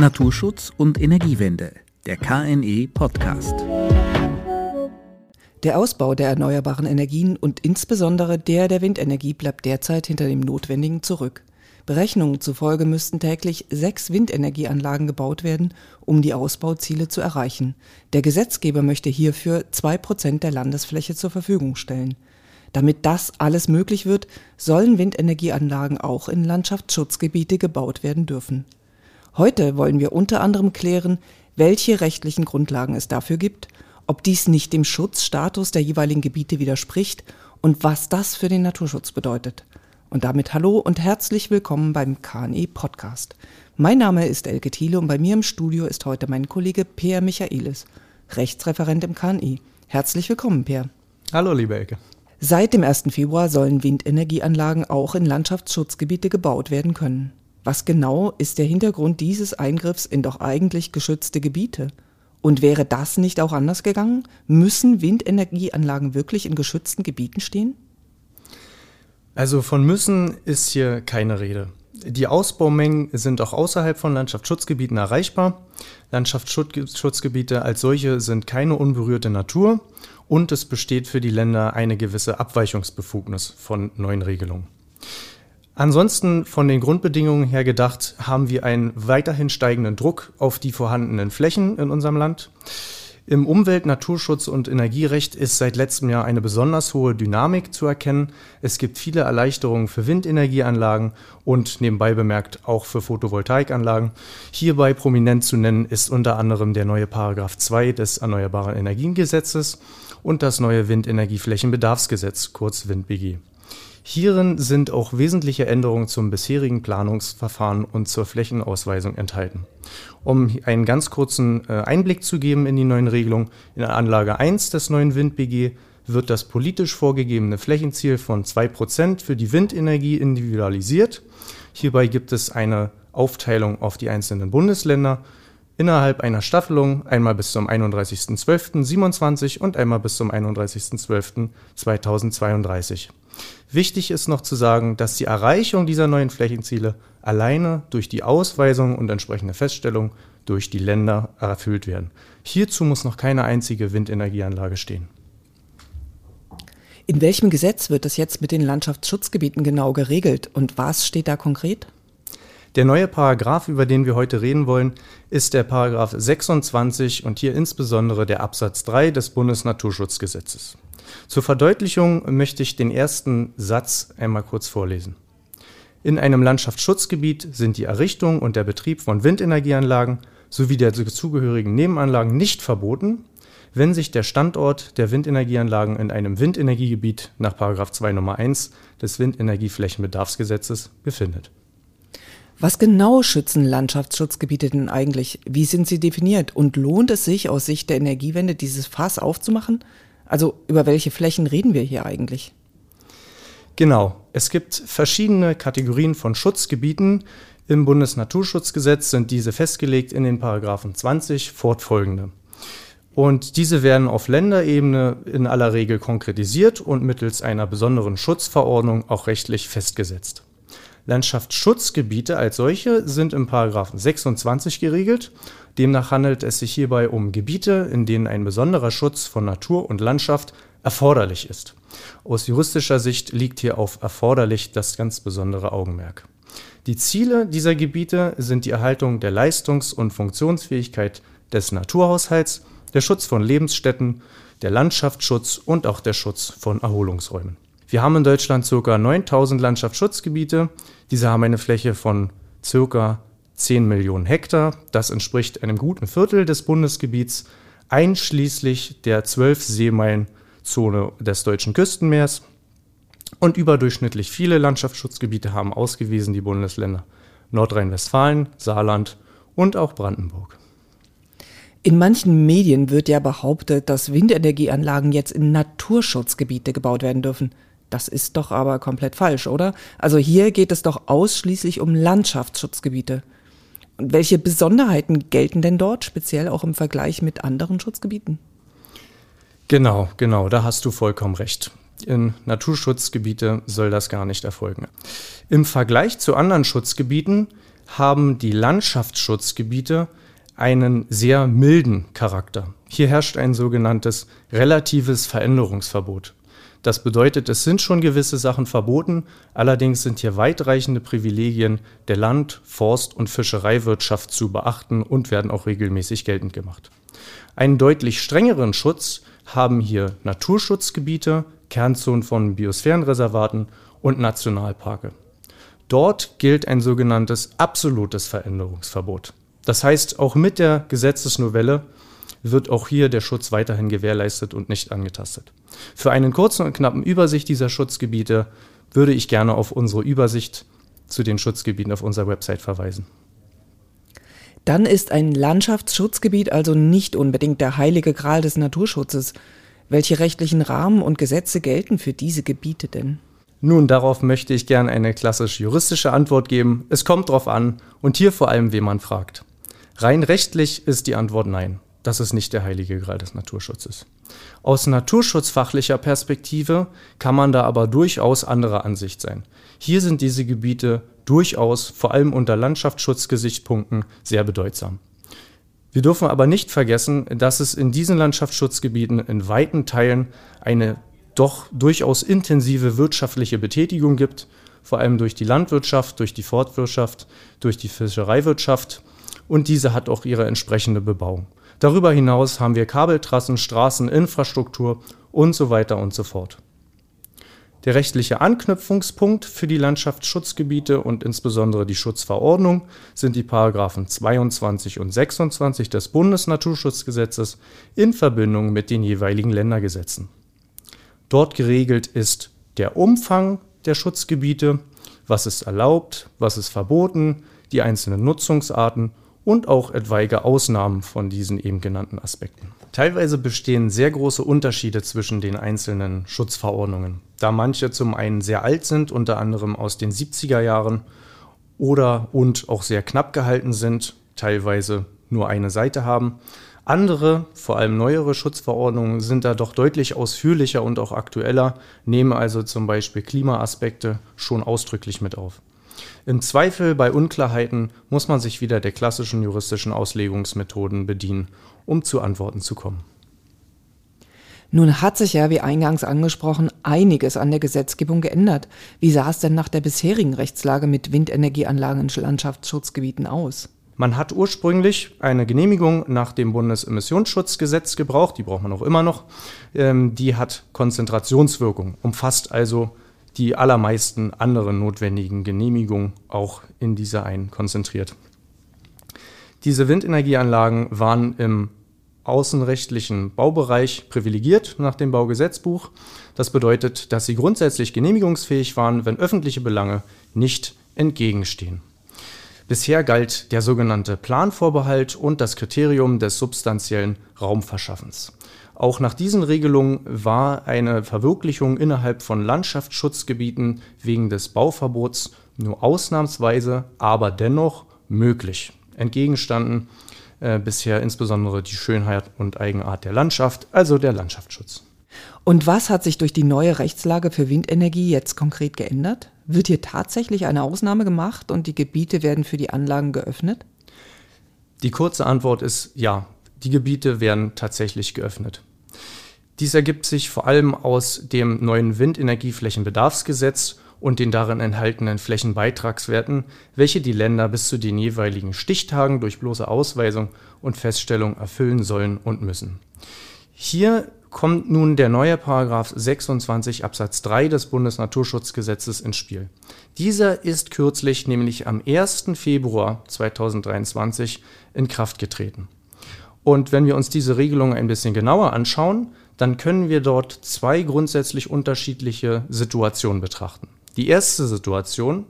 Naturschutz und Energiewende, der KNE Podcast. Der Ausbau der erneuerbaren Energien und insbesondere der der Windenergie bleibt derzeit hinter dem Notwendigen zurück. Berechnungen zufolge müssten täglich sechs Windenergieanlagen gebaut werden, um die Ausbauziele zu erreichen. Der Gesetzgeber möchte hierfür zwei Prozent der Landesfläche zur Verfügung stellen. Damit das alles möglich wird, sollen Windenergieanlagen auch in Landschaftsschutzgebiete gebaut werden dürfen. Heute wollen wir unter anderem klären, welche rechtlichen Grundlagen es dafür gibt, ob dies nicht dem Schutzstatus der jeweiligen Gebiete widerspricht und was das für den Naturschutz bedeutet. Und damit hallo und herzlich willkommen beim KNE Podcast. Mein Name ist Elke Thiele und bei mir im Studio ist heute mein Kollege Peer Michaelis, Rechtsreferent im KNE. Herzlich willkommen, Peer. Hallo, liebe Elke. Seit dem 1. Februar sollen Windenergieanlagen auch in Landschaftsschutzgebiete gebaut werden können. Was genau ist der Hintergrund dieses Eingriffs in doch eigentlich geschützte Gebiete? Und wäre das nicht auch anders gegangen? Müssen Windenergieanlagen wirklich in geschützten Gebieten stehen? Also von müssen ist hier keine Rede. Die Ausbaumengen sind auch außerhalb von Landschaftsschutzgebieten erreichbar. Landschaftsschutzgebiete als solche sind keine unberührte Natur und es besteht für die Länder eine gewisse Abweichungsbefugnis von neuen Regelungen. Ansonsten von den Grundbedingungen her gedacht, haben wir einen weiterhin steigenden Druck auf die vorhandenen Flächen in unserem Land. Im Umwelt-, Naturschutz- und Energierecht ist seit letztem Jahr eine besonders hohe Dynamik zu erkennen. Es gibt viele Erleichterungen für Windenergieanlagen und nebenbei bemerkt auch für Photovoltaikanlagen. Hierbei prominent zu nennen ist unter anderem der neue Paragraph 2 des Erneuerbaren Energiengesetzes und das neue Windenergieflächenbedarfsgesetz, kurz WindBG. Hierin sind auch wesentliche Änderungen zum bisherigen Planungsverfahren und zur Flächenausweisung enthalten. Um einen ganz kurzen äh, Einblick zu geben in die neuen Regelungen, in Anlage 1 des neuen WindBG wird das politisch vorgegebene Flächenziel von 2% für die Windenergie individualisiert. Hierbei gibt es eine Aufteilung auf die einzelnen Bundesländer innerhalb einer Staffelung einmal bis zum 31.12.27 und einmal bis zum 31.12.2032. Wichtig ist noch zu sagen, dass die Erreichung dieser neuen Flächenziele alleine durch die Ausweisung und entsprechende Feststellung durch die Länder erfüllt werden. Hierzu muss noch keine einzige Windenergieanlage stehen. In welchem Gesetz wird das jetzt mit den Landschaftsschutzgebieten genau geregelt und was steht da konkret? Der neue Paragraph, über den wir heute reden wollen, ist der Paragraph 26 und hier insbesondere der Absatz 3 des Bundesnaturschutzgesetzes. Zur Verdeutlichung möchte ich den ersten Satz einmal kurz vorlesen. In einem Landschaftsschutzgebiet sind die Errichtung und der Betrieb von Windenergieanlagen sowie der zugehörigen Nebenanlagen nicht verboten, wenn sich der Standort der Windenergieanlagen in einem Windenergiegebiet nach 2 Nummer 1 des Windenergieflächenbedarfsgesetzes befindet. Was genau schützen Landschaftsschutzgebiete denn eigentlich? Wie sind sie definiert? Und lohnt es sich aus Sicht der Energiewende, dieses Fass aufzumachen? Also über welche Flächen reden wir hier eigentlich? Genau, es gibt verschiedene Kategorien von Schutzgebieten. Im Bundesnaturschutzgesetz sind diese festgelegt in den Paragraphen 20 fortfolgende. Und diese werden auf Länderebene in aller Regel konkretisiert und mittels einer besonderen Schutzverordnung auch rechtlich festgesetzt. Landschaftsschutzgebiete als solche sind im Paragraphen 26 geregelt Demnach handelt es sich hierbei um Gebiete, in denen ein besonderer Schutz von Natur und Landschaft erforderlich ist. Aus juristischer Sicht liegt hier auf erforderlich das ganz besondere Augenmerk. Die Ziele dieser Gebiete sind die Erhaltung der Leistungs- und Funktionsfähigkeit des Naturhaushalts, der Schutz von Lebensstätten, der Landschaftsschutz und auch der Schutz von Erholungsräumen. Wir haben in Deutschland ca. 9000 Landschaftsschutzgebiete. Diese haben eine Fläche von ca. 10 Millionen Hektar. Das entspricht einem guten Viertel des Bundesgebiets, einschließlich der 12 Seemeilenzone des deutschen Küstenmeers. Und überdurchschnittlich viele Landschaftsschutzgebiete haben ausgewiesen die Bundesländer Nordrhein-Westfalen, Saarland und auch Brandenburg. In manchen Medien wird ja behauptet, dass Windenergieanlagen jetzt in Naturschutzgebiete gebaut werden dürfen. Das ist doch aber komplett falsch, oder? Also hier geht es doch ausschließlich um Landschaftsschutzgebiete. Und welche Besonderheiten gelten denn dort, speziell auch im Vergleich mit anderen Schutzgebieten? Genau, genau, da hast du vollkommen recht. In Naturschutzgebiete soll das gar nicht erfolgen. Im Vergleich zu anderen Schutzgebieten haben die Landschaftsschutzgebiete einen sehr milden Charakter. Hier herrscht ein sogenanntes relatives Veränderungsverbot. Das bedeutet, es sind schon gewisse Sachen verboten, allerdings sind hier weitreichende Privilegien der Land-, Forst- und Fischereiwirtschaft zu beachten und werden auch regelmäßig geltend gemacht. Einen deutlich strengeren Schutz haben hier Naturschutzgebiete, Kernzonen von Biosphärenreservaten und Nationalparke. Dort gilt ein sogenanntes absolutes Veränderungsverbot. Das heißt, auch mit der Gesetzesnovelle wird auch hier der Schutz weiterhin gewährleistet und nicht angetastet. Für einen kurzen und knappen Übersicht dieser Schutzgebiete würde ich gerne auf unsere Übersicht zu den Schutzgebieten auf unserer Website verweisen. Dann ist ein Landschaftsschutzgebiet also nicht unbedingt der heilige Gral des Naturschutzes. Welche rechtlichen Rahmen und Gesetze gelten für diese Gebiete denn? Nun, darauf möchte ich gerne eine klassisch juristische Antwort geben. Es kommt drauf an und hier vor allem, wen man fragt. Rein rechtlich ist die Antwort nein. Das ist nicht der heilige Gral des Naturschutzes. Aus naturschutzfachlicher Perspektive kann man da aber durchaus anderer Ansicht sein. Hier sind diese Gebiete durchaus, vor allem unter Landschaftsschutzgesichtspunkten, sehr bedeutsam. Wir dürfen aber nicht vergessen, dass es in diesen Landschaftsschutzgebieten in weiten Teilen eine doch durchaus intensive wirtschaftliche Betätigung gibt, vor allem durch die Landwirtschaft, durch die Forstwirtschaft, durch die Fischereiwirtschaft und diese hat auch ihre entsprechende Bebauung. Darüber hinaus haben wir Kabeltrassen, Straßen, Infrastruktur und so weiter und so fort. Der rechtliche Anknüpfungspunkt für die Landschaftsschutzgebiete und insbesondere die Schutzverordnung sind die Paragraphen 22 und 26 des Bundesnaturschutzgesetzes in Verbindung mit den jeweiligen Ländergesetzen. Dort geregelt ist der Umfang der Schutzgebiete, was ist erlaubt, was ist verboten, die einzelnen Nutzungsarten und auch etwaige Ausnahmen von diesen eben genannten Aspekten. Teilweise bestehen sehr große Unterschiede zwischen den einzelnen Schutzverordnungen, da manche zum einen sehr alt sind, unter anderem aus den 70er Jahren, oder und auch sehr knapp gehalten sind, teilweise nur eine Seite haben, andere, vor allem neuere Schutzverordnungen, sind da doch deutlich ausführlicher und auch aktueller, nehmen also zum Beispiel Klimaaspekte schon ausdrücklich mit auf. Im Zweifel bei Unklarheiten muss man sich wieder der klassischen juristischen Auslegungsmethoden bedienen, um zu Antworten zu kommen. Nun hat sich ja, wie eingangs angesprochen, einiges an der Gesetzgebung geändert. Wie sah es denn nach der bisherigen Rechtslage mit Windenergieanlagen in Landschaftsschutzgebieten aus? Man hat ursprünglich eine Genehmigung nach dem Bundesemissionsschutzgesetz gebraucht, die braucht man auch immer noch. Ähm, die hat Konzentrationswirkung, umfasst also die allermeisten anderen notwendigen Genehmigungen auch in dieser ein konzentriert. Diese Windenergieanlagen waren im außenrechtlichen Baubereich privilegiert nach dem Baugesetzbuch. Das bedeutet, dass sie grundsätzlich genehmigungsfähig waren, wenn öffentliche Belange nicht entgegenstehen. Bisher galt der sogenannte Planvorbehalt und das Kriterium des substanziellen Raumverschaffens. Auch nach diesen Regelungen war eine Verwirklichung innerhalb von Landschaftsschutzgebieten wegen des Bauverbots nur ausnahmsweise, aber dennoch möglich. Entgegenstanden äh, bisher insbesondere die Schönheit und Eigenart der Landschaft, also der Landschaftsschutz. Und was hat sich durch die neue Rechtslage für Windenergie jetzt konkret geändert? Wird hier tatsächlich eine Ausnahme gemacht und die Gebiete werden für die Anlagen geöffnet? Die kurze Antwort ist ja, die Gebiete werden tatsächlich geöffnet. Dies ergibt sich vor allem aus dem neuen Windenergieflächenbedarfsgesetz und den darin enthaltenen Flächenbeitragswerten, welche die Länder bis zu den jeweiligen Stichtagen durch bloße Ausweisung und Feststellung erfüllen sollen und müssen. Hier kommt nun der neue Paragraph 26 Absatz 3 des Bundesnaturschutzgesetzes ins Spiel. Dieser ist kürzlich, nämlich am 1. Februar 2023, in Kraft getreten. Und wenn wir uns diese Regelung ein bisschen genauer anschauen, dann können wir dort zwei grundsätzlich unterschiedliche Situationen betrachten. Die erste Situation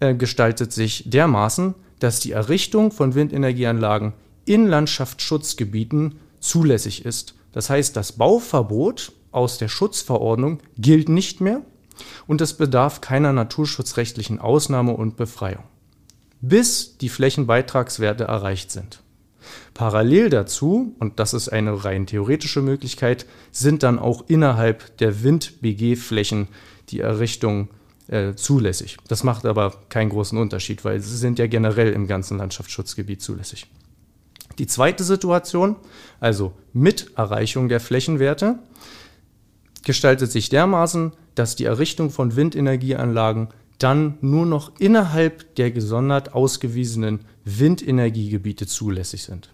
äh, gestaltet sich dermaßen, dass die Errichtung von Windenergieanlagen in Landschaftsschutzgebieten zulässig ist das heißt, das Bauverbot aus der Schutzverordnung gilt nicht mehr und es bedarf keiner naturschutzrechtlichen Ausnahme und Befreiung, bis die Flächenbeitragswerte erreicht sind. Parallel dazu, und das ist eine rein theoretische Möglichkeit, sind dann auch innerhalb der Wind-BG-Flächen die Errichtung äh, zulässig. Das macht aber keinen großen Unterschied, weil sie sind ja generell im ganzen Landschaftsschutzgebiet zulässig. Die zweite Situation, also mit Erreichung der Flächenwerte, gestaltet sich dermaßen, dass die Errichtung von Windenergieanlagen dann nur noch innerhalb der gesondert ausgewiesenen Windenergiegebiete zulässig sind.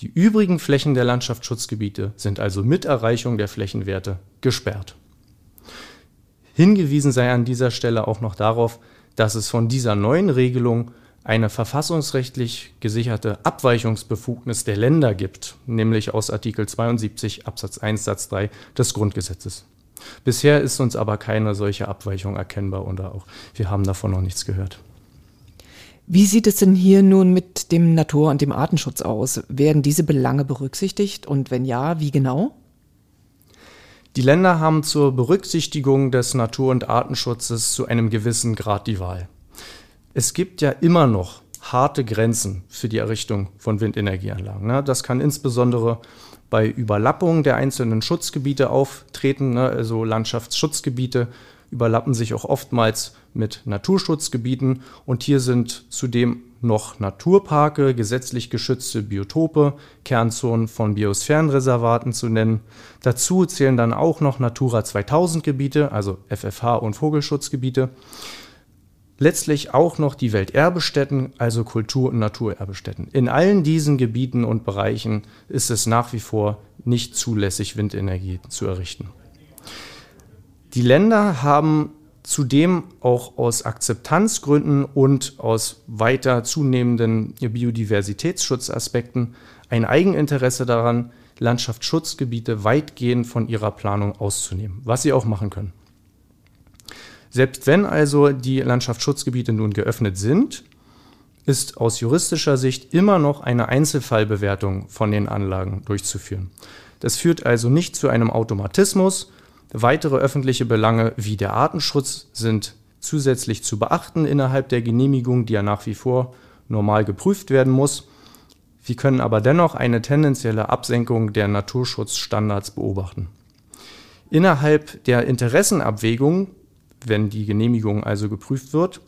Die übrigen Flächen der Landschaftsschutzgebiete sind also mit Erreichung der Flächenwerte gesperrt. Hingewiesen sei an dieser Stelle auch noch darauf, dass es von dieser neuen Regelung eine verfassungsrechtlich gesicherte Abweichungsbefugnis der Länder gibt, nämlich aus Artikel 72 Absatz 1 Satz 3 des Grundgesetzes. Bisher ist uns aber keine solche Abweichung erkennbar oder auch wir haben davon noch nichts gehört. Wie sieht es denn hier nun mit dem Natur- und dem Artenschutz aus? Werden diese Belange berücksichtigt und wenn ja, wie genau? Die Länder haben zur Berücksichtigung des Natur- und Artenschutzes zu einem gewissen Grad die Wahl. Es gibt ja immer noch harte Grenzen für die Errichtung von Windenergieanlagen. Ne? Das kann insbesondere bei Überlappungen der einzelnen Schutzgebiete auftreten, ne? also Landschaftsschutzgebiete überlappen sich auch oftmals mit Naturschutzgebieten und hier sind zudem noch Naturparke, gesetzlich geschützte Biotope, Kernzonen von Biosphärenreservaten zu nennen. Dazu zählen dann auch noch Natura 2000 Gebiete, also FFH und Vogelschutzgebiete. Letztlich auch noch die Welterbestätten, also Kultur- und Naturerbestätten. In allen diesen Gebieten und Bereichen ist es nach wie vor nicht zulässig, Windenergie zu errichten. Die Länder haben zudem auch aus Akzeptanzgründen und aus weiter zunehmenden Biodiversitätsschutzaspekten ein Eigeninteresse daran, Landschaftsschutzgebiete weitgehend von ihrer Planung auszunehmen, was sie auch machen können. Selbst wenn also die Landschaftsschutzgebiete nun geöffnet sind, ist aus juristischer Sicht immer noch eine Einzelfallbewertung von den Anlagen durchzuführen. Das führt also nicht zu einem Automatismus, Weitere öffentliche Belange wie der Artenschutz sind zusätzlich zu beachten innerhalb der Genehmigung, die ja nach wie vor normal geprüft werden muss. Wir können aber dennoch eine tendenzielle Absenkung der Naturschutzstandards beobachten. Innerhalb der Interessenabwägung, wenn die Genehmigung also geprüft wird,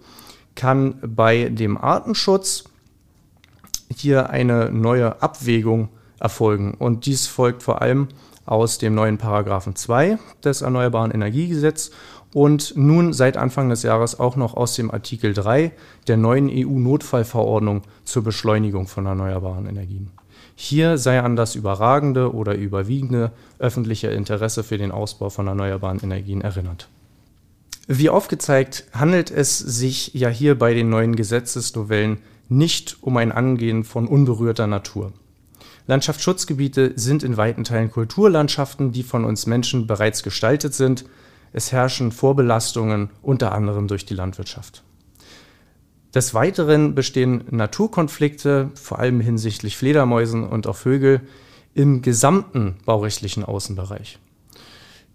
kann bei dem Artenschutz hier eine neue Abwägung erfolgen. Und dies folgt vor allem aus dem neuen Paragraphen 2 des Erneuerbaren Energiegesetzes und nun seit Anfang des Jahres auch noch aus dem Artikel 3 der neuen EU-Notfallverordnung zur Beschleunigung von erneuerbaren Energien. Hier sei an das überragende oder überwiegende öffentliche Interesse für den Ausbau von erneuerbaren Energien erinnert. Wie aufgezeigt, handelt es sich ja hier bei den neuen Gesetzesnovellen nicht um ein Angehen von unberührter Natur. Landschaftsschutzgebiete sind in weiten Teilen Kulturlandschaften, die von uns Menschen bereits gestaltet sind. Es herrschen Vorbelastungen, unter anderem durch die Landwirtschaft. Des Weiteren bestehen Naturkonflikte, vor allem hinsichtlich Fledermäusen und auch Vögel, im gesamten baurechtlichen Außenbereich.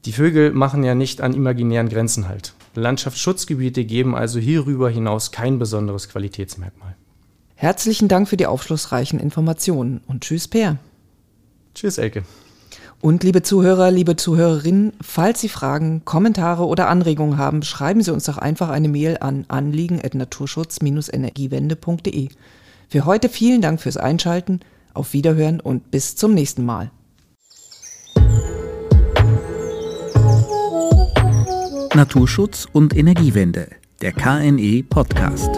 Die Vögel machen ja nicht an imaginären Grenzen halt. Landschaftsschutzgebiete geben also hierüber hinaus kein besonderes Qualitätsmerkmal. Herzlichen Dank für die aufschlussreichen Informationen und tschüss, Per. Tschüss, Elke. Und liebe Zuhörer, liebe Zuhörerinnen, falls Sie Fragen, Kommentare oder Anregungen haben, schreiben Sie uns doch einfach eine Mail an anliegen.naturschutz-energiewende.de. Für heute vielen Dank fürs Einschalten, auf Wiederhören und bis zum nächsten Mal. Naturschutz und Energiewende, der KNE Podcast.